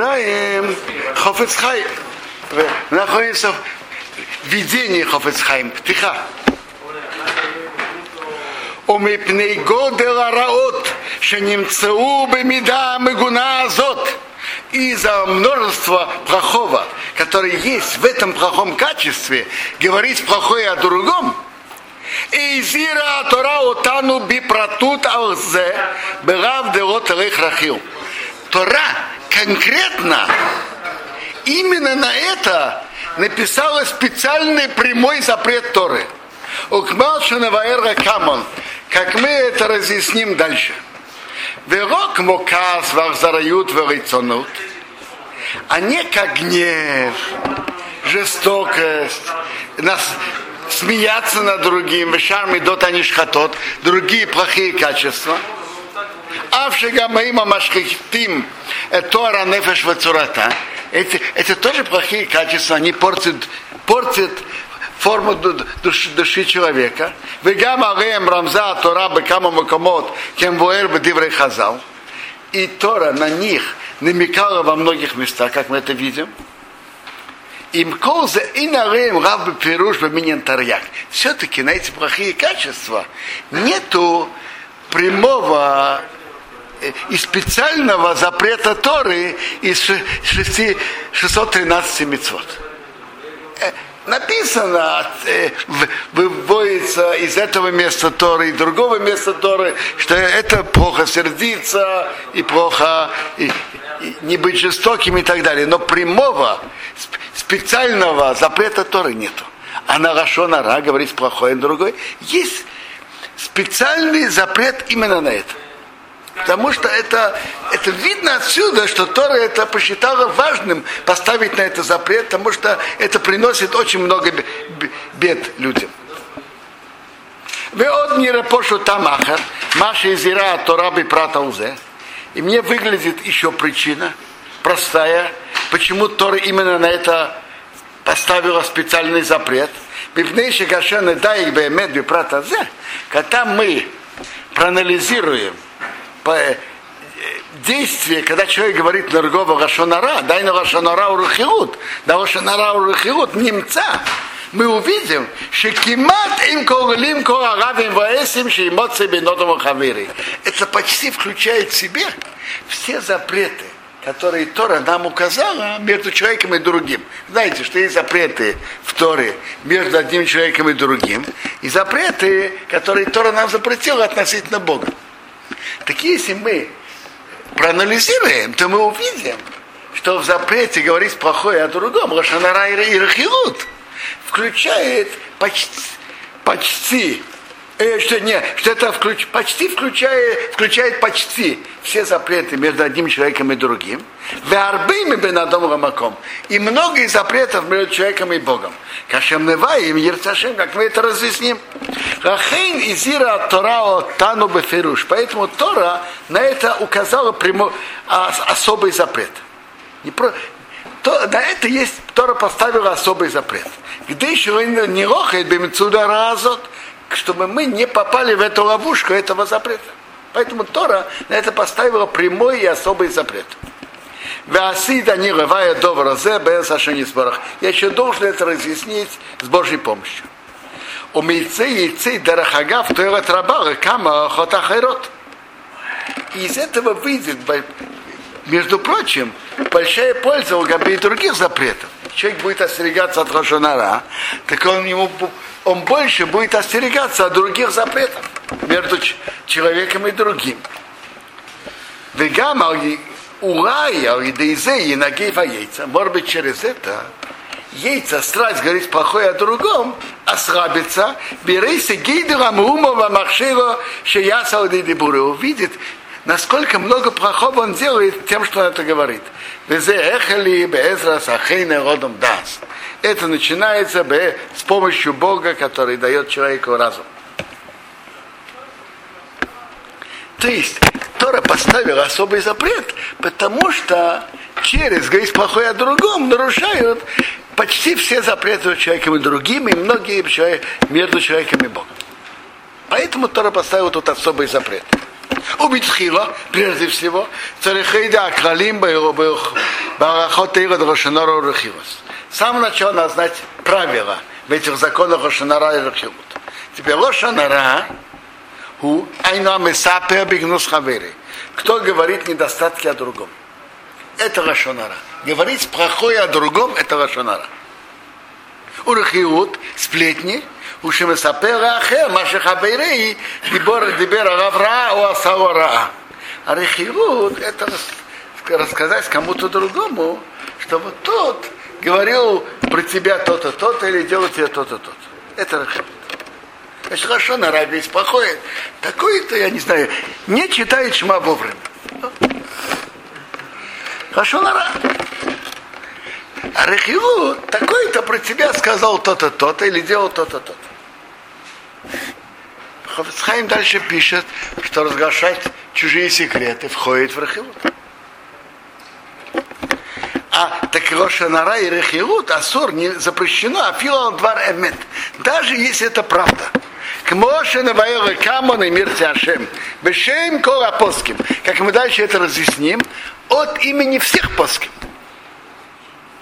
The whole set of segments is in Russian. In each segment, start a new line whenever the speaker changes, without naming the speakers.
продолжаем Хофецхай. Находимся в видении Хофецхайм. Тихо. ומפני גודל הרעות שנמצאו במידה המגונה הזאת из-за множества плохого, которое есть в этом плохом качестве, говорить плохое о другом, Эйзира Тора Отану Бипратут Алзе Берав Делот Рахил. Тора конкретно именно на это написала специальный прямой запрет Торы. Укмалшина Ваэра Камон. Как мы это разъясним дальше. Верок мокас вахзарают верицонут. А не как гнев, жестокость, нас смеяться над другим, шарми дот анишхатот, другие плохие качества. Авшига Маима Машхитим, Тора Нефеш Вацурата. Эти, Это тоже плохие качества, они портят, портят форму души, души человека. Вегама Алеем Рамза Тора Бекама Макомот, Кем Буэр Бедиврей Хазал. И Тора на них намекала во многих местах, как мы это видим. Им колза и нарем раб пируш баминин тарьяк. Все-таки на эти плохие качества нету прямого и специального запрета Торы из 613 мецвод написано, э, выводится из этого места Торы и другого места Торы, что это плохо сердиться и плохо и, и не быть жестоким и так далее. Но прямого, специального запрета Торы нету. А на Рашонара говорить плохое другой. Есть специальный запрет именно на это. Потому что это, это видно отсюда, что Тора это посчитала важным поставить на это запрет, потому что это приносит очень много бед людям. Веод нирапошу тамахар, маша изира тораби пратаузе. И мне выглядит еще причина, простая, почему Тора именно на это поставила специальный запрет. Бипнейши гашены дай прата зе, когда мы проанализируем – действие, когда человек говорит на другого Рашонара, дай на Рашонара урухиут, да Рашонара урухиут, немца, мы увидим, что кимат им кололим коаравим что эмоции бенотом хавири. Это почти включает в себе все запреты, которые Тора нам указала между человеком и другим. Знаете, что есть запреты в Торе между одним человеком и другим, и запреты, которые Тора нам запретила относительно Бога. Так если мы проанализируем, то мы увидим, что в запрете говорить плохое о другом, Рашанара и Рахилут, включает почти, почти э, что, не, что это включ, почти включает, включает почти все запреты между одним человеком и другим. Веарбими бенадом рамаком. И много запретов между человеком и Богом. Кашем неваим, ерцашем, как мы это разъясним. Рахейн и зира Тора тану бефируш. Поэтому Тора на это указала прямо, особый запрет. Не про, то, на это есть, Тора поставила особый запрет. Где еще не рохает бемицуда разот, чтобы мы не попали в эту ловушку этого запрета. Поэтому Тора на это поставила прямой и особый запрет. Я еще должен это разъяснить с Божьей помощью. У мейцы яйцы дарахагав кама хотахайрот. Из этого выйдет, между прочим, большая польза у и других запретов. Человек будет остерегаться от Рошонара, так он ему он больше будет остерегаться от других запретов между человеком и другим. Вегам урай, алидейзе, енагеева яйца. Может быть, через это яйца, страсть говорит плохое о другом, ослабится, берейся гейдера мумова махшира шеяса увидит, насколько много плохого он делает тем, что он это говорит. Везе эхали безра сахейне родом даст это начинается с помощью Бога, который дает человеку разум. То есть Тора поставила особый запрет, потому что через говорить плохое о другом нарушают почти все запреты между человеком и другим, и многие между человеком и Богом. Поэтому Тора поставила тут особый запрет. Убитхила, прежде всего, царихейда акралим барахот эйра рошанара рахилос. С самого начала надо знать правила в этих законах Рошанара и Рахилут. Теперь Рошанара, ху, айна месапер бигнус хавери. Кто говорит недостатки о другом? Это Рошанара. Говорить плохое о другом, это Рошанара урахиут, сплетни, ушемесапера ахер, машихабейрей, дибор дебера, гавра у асаора. А рехиут это рассказать кому-то другому, чтобы тот говорил про тебя то-то, то-то, или делал тебе то-то, то-то. Это рехиут. Значит, хорошо, на рабе беспокоит. Такой-то, я не знаю, не читает шма вовремя. Хорошо, на рабе. Рахилу такой-то про тебя сказал то-то, то-то, или делал то-то, то-то. Хофицхайм дальше пишет, что разглашать чужие секреты входит в Рахилут. А так Рошанара и Рехилут, Асур не запрещено, а филал двар эмет. Даже если это правда. К Моше Камон и Мир Тяшем. Бешем Кола Поским. Как мы дальше это разъясним, от имени всех Поским.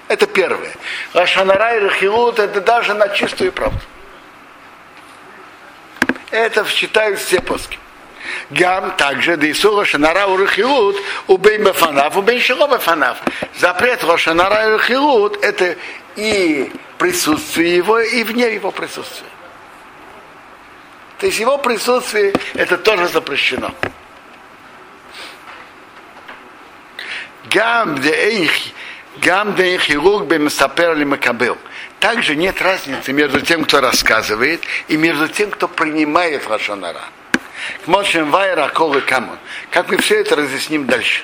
Это первое. Рашанара и Рахилут это даже на чистую правду. Это считают все Поским. Гам также Дисура Шанара Урахилут убей Бафанав, убей Шило Бафанав. Запрет Рошанара Урахилут это и присутствие его, и вне его присутствия. То есть его присутствие это тоже запрещено. Гам де Гам де хируг бемсапер ли макабел. Также нет разницы между тем, кто рассказывает, и между тем, кто принимает Лашонара. Мошем Вайра Колы Камон. Как мы все это разъясним дальше.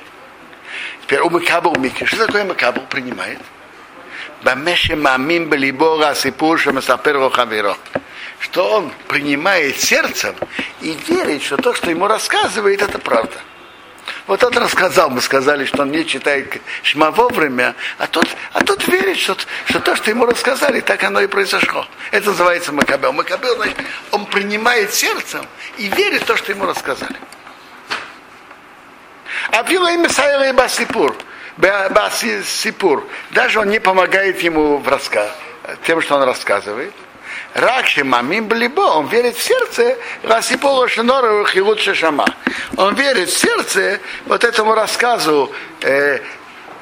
Теперь у Макабл Микри. Что такое Макабл принимает? Бамеше мамим балибора сипур шамасапер хаверо. Что он принимает сердцем и верит, что то, что ему рассказывает, это правда. Вот он рассказал, мы сказали, что он не читает шма вовремя, а тот, а тот верит, что, что то, что ему рассказали, так оно и произошло. Это называется Макабел. Макабел, значит, он принимает сердцем и верит в то, что ему рассказали. А Вилла и Месайра и Басипур, Басипур, даже он не помогает ему в рассказ, тем, что он рассказывает. Ракши мамим блибо, он верит в сердце, Расипула Шинора Хилут Шама. Он верит в сердце вот этому рассказу, э,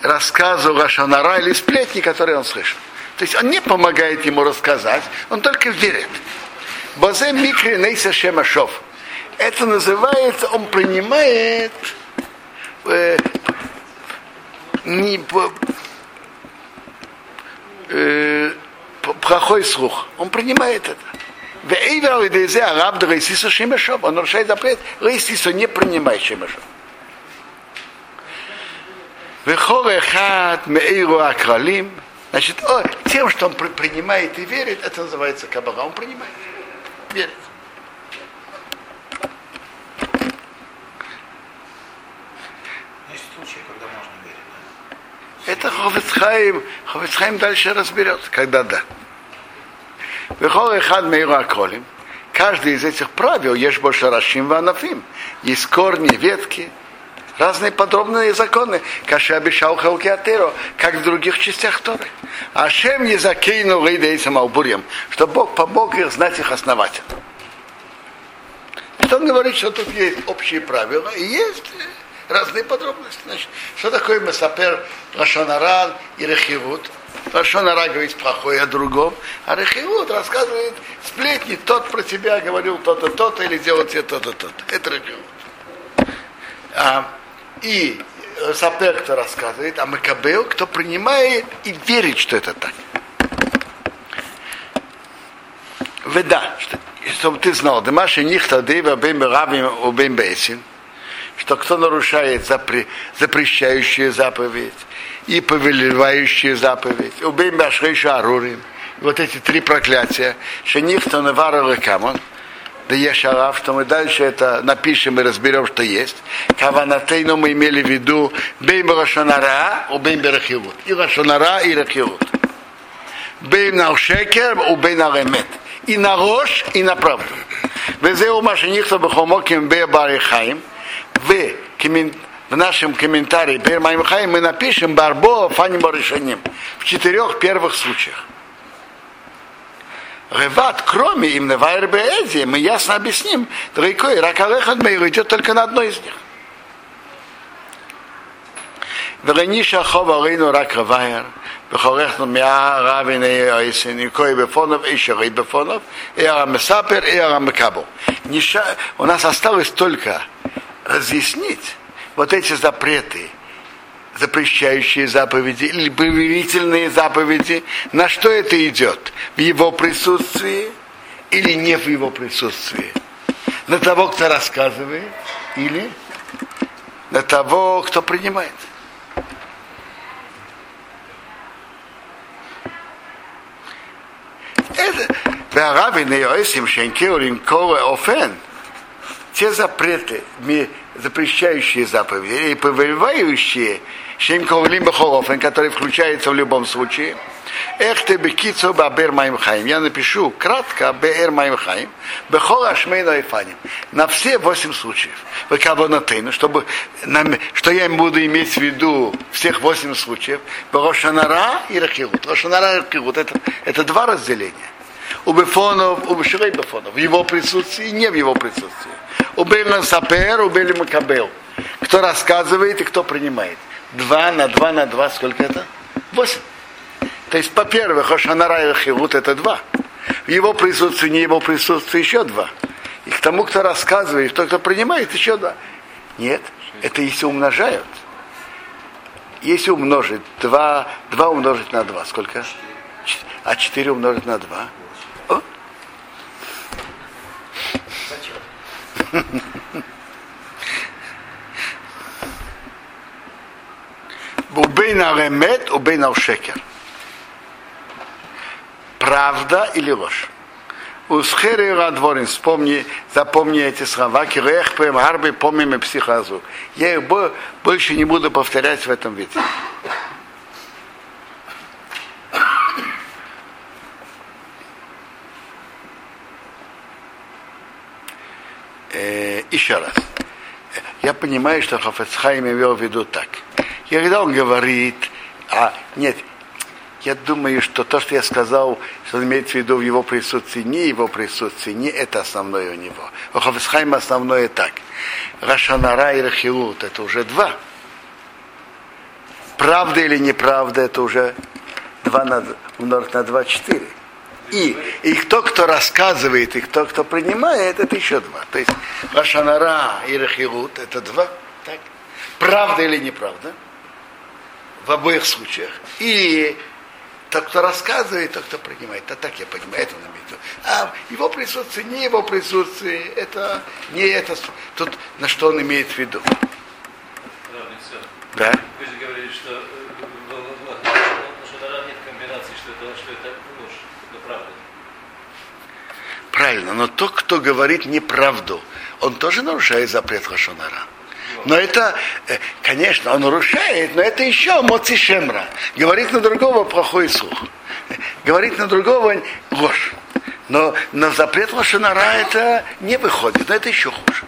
рассказу Рашанара или сплетни, которые он слышал. То есть он не помогает ему рассказать, он только верит. Бозе микри нейса шемашов. Это называется, он принимает э, не, э, плохой слух. Он принимает это. Он нарушает запрет. Рейсиса не принимай шемешов. Вехор эхат меиру акралим. Значит, о, тем, что он принимает и верит, это называется кабала. Он принимает, верит. Это Ховецхайм, Ховецхайм дальше разберет, когда да. Вехол хад мейру аколим. Каждый из этих правил есть больше рашим ванафим. Есть корни, ветки, разные подробные законы. Каша обещал Халкиатеро, как в других частях Торы. А Шем не закинул Рейдейсом Албурьем, что Бог помог их знать их основательно. Это он говорит, что тут есть общие правила, и есть разные подробности. Значит, что такое Месапер Лашонаран и Рехивут? Лашонара говорит плохое о другом, а Рехивут рассказывает сплетни, тот про тебя говорил то-то, то-то, или делал тебе то-то, то-то. Это Рехивут. А, и Сапер, кто рассказывает, а Макабел, кто принимает и верит, что это так. Веда, чтобы ты знал, Демаши Нихта Дева Бен Равим Убен Бейсин, что кто нарушает запре, запрещающую заповедь и повелевающую заповедь, убей Башрейша Арурим, вот эти три проклятия, Шених Танавара Камон, да Ешарав, что мы дальше это напишем и разберем, что есть. Каванатейну мы имели в виду Бейм Рашонара, у Бейм Берахилут. И Рашонара, и Рахилут. Бейм Наушекер, у Бейм Наремет. И на ложь, и на правду. Везеу Машинихта Бахомоким Бе Барихаим в, в нашем комментарии Пермаим Хаим мы напишем Барбо Фаним решением в четырех первых случаях. Реват, кроме им Эзи, мы ясно объясним, Дрейко и Ракалехат Мейру идет только на одной из них. Верениша Хова Рейну Ракавайер, Бехорехну Мя Равин Никой Бефонов, Ишерей Бефонов, Эара Месапер, Эара Мекабу. У нас осталось только разъяснить вот эти запреты, запрещающие заповеди или повелительные заповеди, на что это идет? В его присутствии или не в его присутствии? На того, кто рассказывает, или на того, кто принимает? והרבי ниосим шенкеу линкора офен, те запреты, запрещающие заповеди, и повелевающие шенкеу лимбахолофен, которые включаются в любом случае, Эх ты бекицу бабер моим хаим. Я напишу кратко бер моим хаим. Бехол ашмейна ифаним. На все восемь случаев. Вы кого на тейну, чтобы, что я им буду иметь в виду всех восемь случаев. Рошанара и Рахилут. Рошанара и Рахилут. Это, это два разделения. У Бефонов, у Беширей Бефонов. В его присутствии и не в его присутствии. У Бельна Сапер, у Бели Макабел. Кто рассказывает и кто принимает. Два на два на два. Сколько это? Восемь. То есть, по-первых, Хошанара и Хивут это два. В его присутствии, не его присутствии еще два. И к тому, кто рассказывает, тот, кто принимает, еще два. Нет, это если умножают. Если умножить, два, два умножить на два, сколько? А четыре умножить на два? Убейна ремет, убейна шекер правда или ложь. Усхери радворин, вспомни, запомни эти слова, кирех пем гарби помимо психазу. Я их больше не буду повторять в этом виде. Э, еще раз. Я понимаю, что Хафецхайм имел в виду так. И когда он говорит, а нет, я думаю, что то, что я сказал, что имеется в виду в его присутствии, не его присутствии, не это основное у него. У Хафисхайма основное так. Рашанара и Рахилут это уже два. Правда или неправда, это уже два на, умножить на два, четыре. И, и кто, кто рассказывает, и кто, кто принимает, это еще два. То есть Рашанара и Рахилут это два. Так? Правда или неправда? В обоих случаях. И тот, кто рассказывает, тот, кто принимает. А так я понимаю, это в виду. А его присутствие, не его присутствие, это не это, тут на что он имеет в виду.
Да? Вы же говорили, что в нет комбинации, что это, что это ложь, правда.
Правильно, но тот, кто говорит неправду, он тоже нарушает запрет Хашонара. Но это, э, конечно, он нарушает, но это еще моцишемра. Говорит на другого плохой слух. Говорит на другого ложь. Но на запрет лошанара это не выходит, но это еще хуже.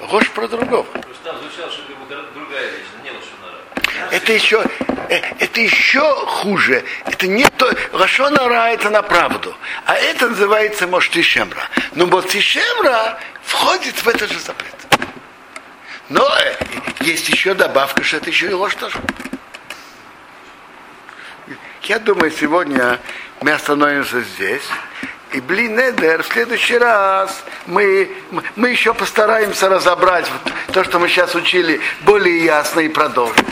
Ложь про другого. Это еще, э, это еще хуже. Это не то, Лашонара это на правду. А это называется Моштишемра. Но Моштишемра входит в этот же запрет. Но э, есть еще добавка, что это еще и ложь тоже. Я думаю, сегодня мы остановимся здесь. И блин, Эдер, в следующий раз мы, мы еще постараемся разобрать то, что мы сейчас учили, более ясно и продолжить.